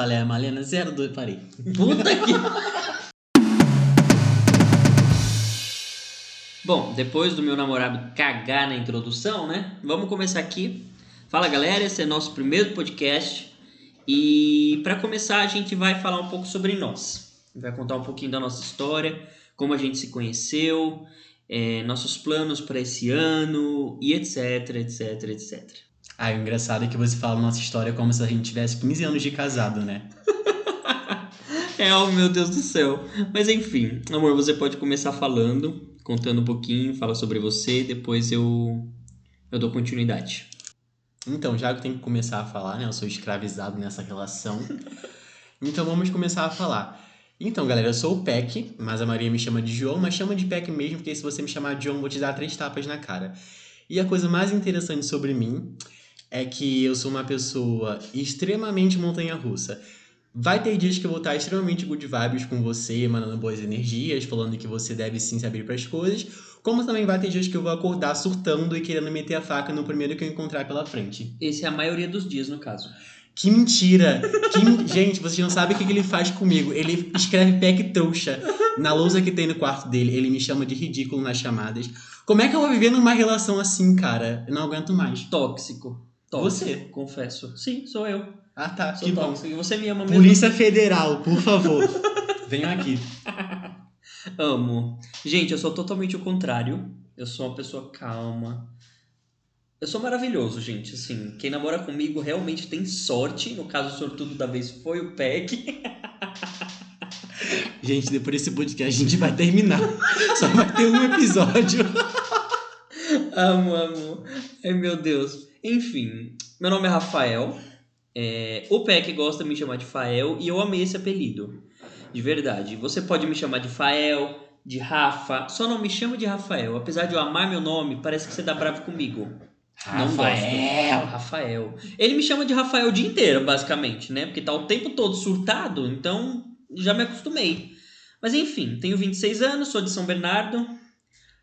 falei, a Malena 02, parei. Puta que. Bom, depois do meu namorado cagar na introdução, né? Vamos começar aqui. Fala galera, esse é nosso primeiro podcast. E para começar, a gente vai falar um pouco sobre nós. Vai contar um pouquinho da nossa história, como a gente se conheceu, é, nossos planos para esse ano e etc, etc, etc. Ah, o engraçado é que você fala nossa história como se a gente tivesse 15 anos de casado, né? é, oh meu Deus do céu. Mas enfim, amor, você pode começar falando, contando um pouquinho, fala sobre você, depois eu, eu dou continuidade. Então, já que eu tenho que começar a falar, né? Eu sou escravizado nessa relação. então vamos começar a falar. Então, galera, eu sou o Peck, mas a Maria me chama de João, mas chama de Peck mesmo, porque se você me chamar de João, eu vou te dar três tapas na cara. E a coisa mais interessante sobre mim é que eu sou uma pessoa extremamente montanha-russa. Vai ter dias que eu vou estar extremamente good vibes com você, mandando boas energias, falando que você deve sim se abrir para as coisas, como também vai ter dias que eu vou acordar surtando e querendo meter a faca no primeiro que eu encontrar pela frente. Esse é a maioria dos dias, no caso. Que mentira! Que... Gente, vocês não sabem o que ele faz comigo. Ele escreve pack trouxa na lousa que tem no quarto dele. Ele me chama de ridículo nas chamadas. Como é que eu vou viver numa relação assim, cara? Eu não aguento mais. Tóxico. Tóxico, Você? Confesso. Sim, sou eu. Ah, tá. Sou que tóxico. bom. E você me ama mesmo? Polícia Federal, por favor. Venham aqui. Amo. Gente, eu sou totalmente o contrário. Eu sou uma pessoa calma. Eu sou maravilhoso, gente. Assim, quem namora comigo realmente tem sorte. No caso, o sortudo da vez foi o Peck. Gente, depois desse podcast a gente vai terminar. Só vai ter um episódio. amo, amo. Ai, meu Deus. Enfim, meu nome é Rafael. É, o Peck gosta de me chamar de Fael e eu amei esse apelido. De verdade. Você pode me chamar de Fael, de Rafa. Só não me chama de Rafael. Apesar de eu amar meu nome, parece que você dá bravo comigo. Rafael. Não gosto. Rafael. Ele me chama de Rafael o dia inteiro, basicamente, né? Porque tá o tempo todo surtado, então já me acostumei. Mas enfim, tenho 26 anos, sou de São Bernardo. O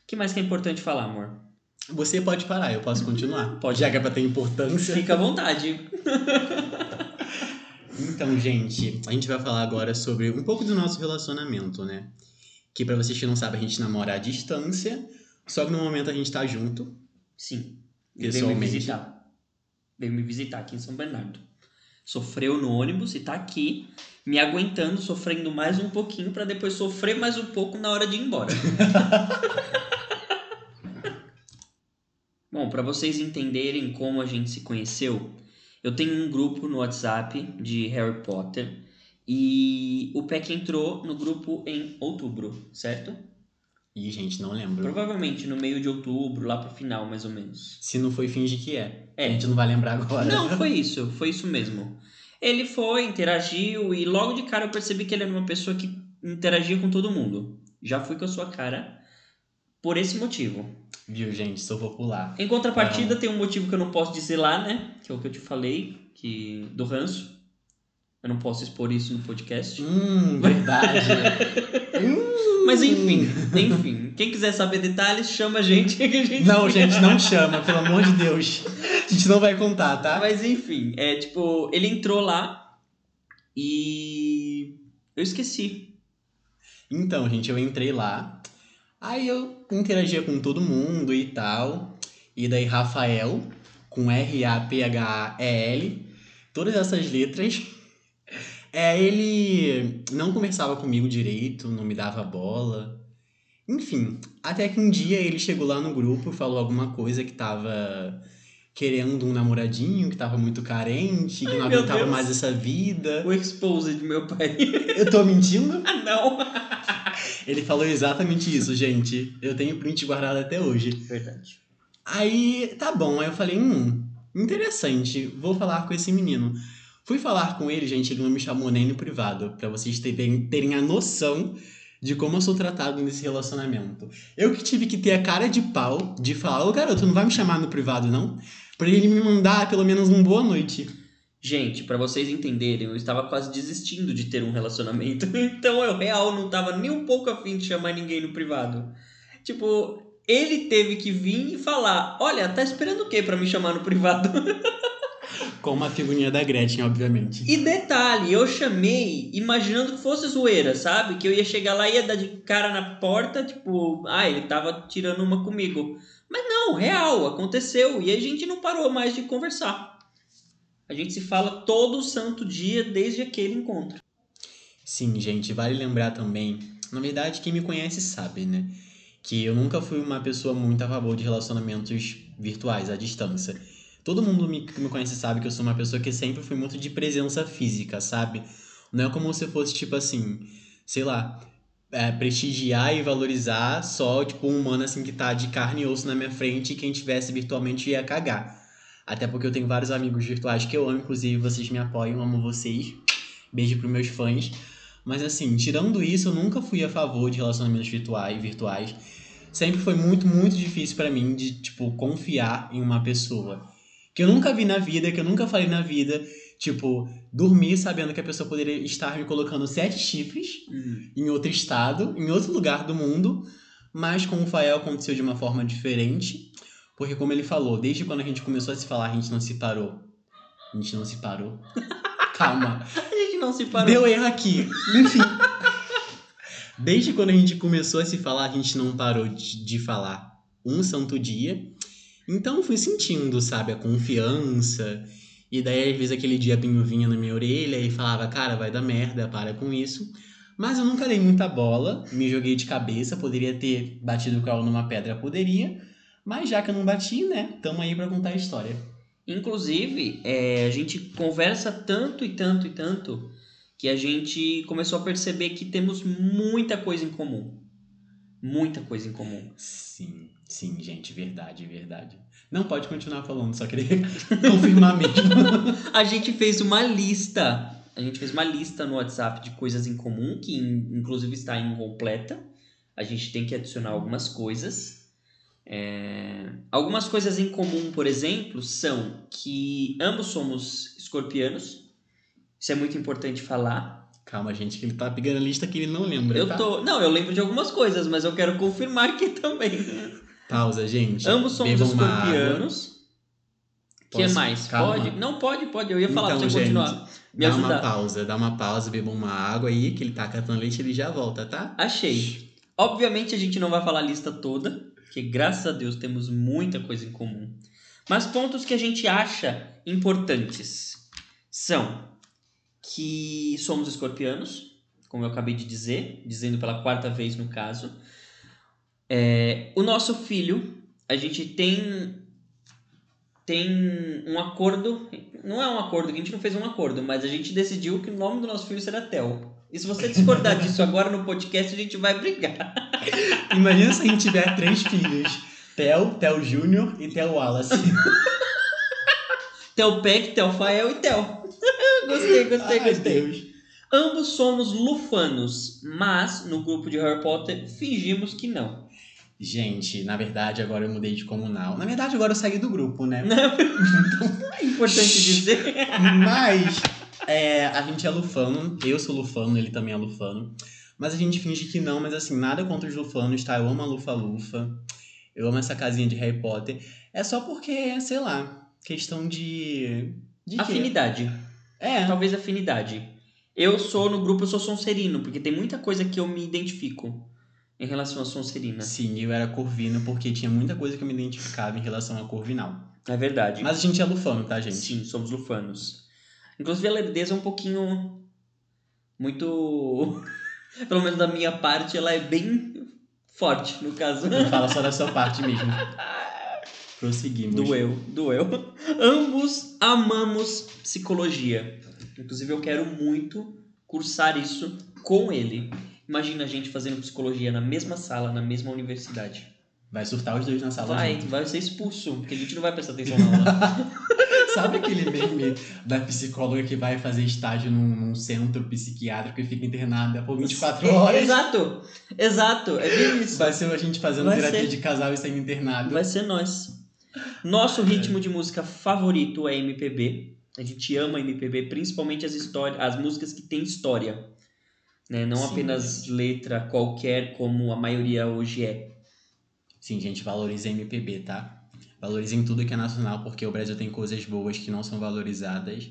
que mais que é importante falar, amor? Você pode parar, eu posso continuar. Pode, já que é pra ter importância. Fica à vontade. então, gente, a gente vai falar agora sobre um pouco do nosso relacionamento, né? Que para vocês que não sabem, a gente namora à distância, só que no momento a gente tá junto. Sim. Veio me visitar. Veio me visitar aqui em São Bernardo. Sofreu no ônibus e tá aqui me aguentando, sofrendo mais um pouquinho para depois sofrer mais um pouco na hora de ir embora. Bom, para vocês entenderem como a gente se conheceu, eu tenho um grupo no WhatsApp de Harry Potter e o Peck entrou no grupo em outubro, certo? Ih, gente, não lembro. Provavelmente no meio de outubro, lá pro final, mais ou menos. Se não foi, finge que é. É. A gente não vai lembrar agora. Não, foi isso, foi isso mesmo. Ele foi, interagiu e logo de cara eu percebi que ele era uma pessoa que interagia com todo mundo. Já fui com a sua cara por esse motivo. Viu, gente? Sou popular. Em contrapartida, tem um motivo que eu não posso dizer lá, né? Que é o que eu te falei, que do ranço. Eu não posso expor isso no podcast. Hum, verdade. hum. Mas enfim, enfim. Quem quiser saber detalhes, chama a gente. Que a gente não, gente, não chama, pelo amor de Deus. A gente não vai contar, tá? Mas enfim, é tipo, ele entrou lá e eu esqueci. Então, gente, eu entrei lá. Aí eu interagia com todo mundo e tal. E daí Rafael, com R-A-P-H-A-E-L, todas essas letras. É, ele não conversava comigo direito, não me dava bola. Enfim, até que um dia ele chegou lá no grupo, falou alguma coisa que tava querendo um namoradinho, que tava muito carente, que Ai, não aguentava mais essa vida. O expose de meu pai. Eu tô mentindo? ah, não! Ele falou exatamente isso, gente. Eu tenho print guardado até hoje. Verdade. Aí, tá bom. Aí eu falei, hum, interessante. Vou falar com esse menino. Fui falar com ele, gente, ele não me chamou nem no privado, pra vocês terem, terem a noção de como eu sou tratado nesse relacionamento. Eu que tive que ter a cara de pau de falar, ô garoto, não vai me chamar no privado, não? Pra ele me mandar pelo menos um boa noite. Gente, pra vocês entenderem, eu estava quase desistindo de ter um relacionamento. Então eu real não tava nem um pouco afim de chamar ninguém no privado. Tipo, ele teve que vir e falar: Olha, tá esperando o quê pra me chamar no privado? Com uma figurinha da Gretchen, obviamente. E detalhe, eu chamei imaginando que fosse zoeira, sabe? Que eu ia chegar lá e ia dar de cara na porta, tipo, ah, ele tava tirando uma comigo. Mas não, real, aconteceu. E a gente não parou mais de conversar. A gente se fala todo santo dia desde aquele encontro. Sim, gente, vale lembrar também. Na verdade, quem me conhece sabe, né? Que eu nunca fui uma pessoa muito a favor de relacionamentos virtuais, à distância. Todo mundo me, que me conhece sabe que eu sou uma pessoa que sempre fui muito de presença física, sabe? Não é como se fosse, tipo assim, sei lá, é, prestigiar e valorizar só, tipo, um humano assim que tá de carne e osso na minha frente e quem tivesse virtualmente ia cagar. Até porque eu tenho vários amigos virtuais que eu amo, inclusive vocês me apoiam, amo vocês. Beijo pros meus fãs. Mas assim, tirando isso, eu nunca fui a favor de relacionamentos virtuais, virtuais. Sempre foi muito, muito difícil para mim de, tipo, confiar em uma pessoa. Que eu nunca vi na vida, que eu nunca falei na vida. Tipo, dormir sabendo que a pessoa poderia estar me colocando sete chifres Hum. em outro estado, em outro lugar do mundo. Mas com o Fael aconteceu de uma forma diferente. Porque, como ele falou, desde quando a gente começou a se falar, a gente não se parou. A gente não se parou. Calma. A gente não se parou. Deu erro aqui. Enfim. Desde quando a gente começou a se falar, a gente não parou de, de falar um santo dia. Então fui sentindo, sabe, a confiança. E daí, às vezes, aquele diabinho vinha na minha orelha e falava, cara, vai dar merda, para com isso. Mas eu nunca dei muita bola, me joguei de cabeça, poderia ter batido o carro numa pedra, poderia. Mas já que eu não bati, né, tamo aí pra contar a história. Inclusive, é, a gente conversa tanto e tanto e tanto que a gente começou a perceber que temos muita coisa em comum. Muita coisa em comum. Sim, sim, gente, verdade, verdade. Não pode continuar falando, só queria confirmar mesmo. A gente fez uma lista. A gente fez uma lista no WhatsApp de coisas em comum, que in- inclusive está incompleta. A gente tem que adicionar algumas coisas. É, Algumas coisas em comum, por exemplo, são que ambos somos escorpianos. Isso é muito importante falar. Calma, gente, que ele tá pegando a lista que ele não lembra. Eu tá? tô. Não, eu lembro de algumas coisas, mas eu quero confirmar aqui também. Pausa, gente. Ambos somos Bebam uma escorpianos. O que mais? Calma. Pode? Não, pode, pode. Eu ia falar Então, pra você gente, continuar. Me dá uma ajudar. pausa, dá uma pausa, beba uma água aí, que ele tá catando leite ele já volta, tá? Achei. Obviamente a gente não vai falar a lista toda, porque graças a Deus temos muita coisa em comum. Mas pontos que a gente acha importantes são que somos escorpianos, como eu acabei de dizer, dizendo pela quarta vez no caso. É, o nosso filho, a gente tem tem um acordo, não é um acordo, a gente não fez um acordo, mas a gente decidiu que o nome do nosso filho será Theo. E se você discordar disso agora no podcast, a gente vai brigar. Imagina se a gente tiver três filhos. Theo, Theo Júnior e Theo Wallace. Theo Peck, Theo Fael e Theo. gostei, gostei, Ai, gostei. Deus. Ambos somos lufanos, mas no grupo de Harry Potter fingimos que não. Gente, na verdade, agora eu mudei de comunal. Na verdade, agora eu saí do grupo, né? É importante dizer. Mas é, a gente é lufano, eu sou lufano, ele também é lufano. Mas a gente finge que não, mas assim, nada contra os lufanos, tá? Eu amo a lufa-lufa. Eu amo essa casinha de Harry Potter. É só porque, sei lá, questão de. De quê? Afinidade. É, Talvez afinidade. Eu sou no grupo, eu sou Sonserino, porque tem muita coisa que eu me identifico em relação a Sonserina. sim, eu era corvino porque tinha muita coisa que eu me identificava em relação a corvinal. É verdade. Mas a gente é lufano, tá, gente? Sim, somos lufanos. Inclusive a lerdeza é um pouquinho. Muito. Pelo menos da minha parte, ela é bem forte, no caso. Fala só da sua parte mesmo. Prosseguimos. Doeu, doeu. Ambos amamos psicologia. Inclusive, eu quero muito cursar isso com ele. Imagina a gente fazendo psicologia na mesma sala, na mesma universidade. Vai surtar os dois na sala Vai, junto. vai ser expulso, porque a gente não vai prestar atenção na aula. Sabe aquele meme da psicóloga que vai fazer estágio num, num centro psiquiátrico e fica internada por 24 horas? Exato, exato, é bem isso. Vai ser a gente fazendo Vai terapia ser. de casal e sendo internado. Vai ser nós. Nosso ritmo de música favorito é MPB. A gente ama MPB, principalmente as histórias, as músicas que têm história. Né? Não Sim, apenas letra qualquer, como a maioria hoje é. Sim, gente, valoriza MPB, tá? Valorizem tudo que é nacional, porque o Brasil tem coisas boas que não são valorizadas.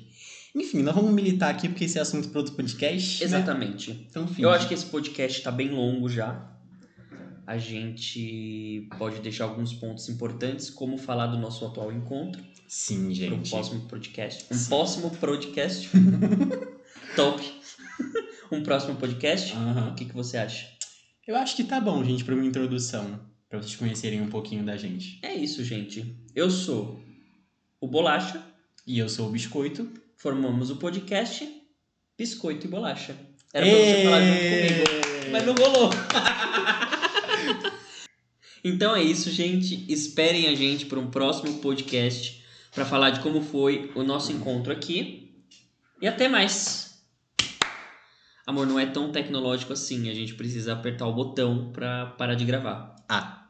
Enfim, nós vamos militar aqui porque esse é assunto para outro podcast. né? Exatamente. Então, enfim. Eu acho que esse podcast tá bem longo já. A gente pode deixar alguns pontos importantes, como falar do nosso atual encontro, Sim, para um gente. próximo podcast. Um Sim. próximo podcast. Top. Um próximo podcast. O que, que você acha? Eu acho que tá bom, gente, para uma introdução. Pra vocês conhecerem um pouquinho da gente. É isso, gente. Eu sou o Bolacha. E eu sou o Biscoito. Formamos o podcast Biscoito e Bolacha. Era pra você falar junto comigo. Mas não rolou. então é isso, gente. Esperem a gente para um próximo podcast para falar de como foi o nosso encontro aqui. E até mais. Amor, não é tão tecnológico assim. A gente precisa apertar o botão para parar de gravar. Ah,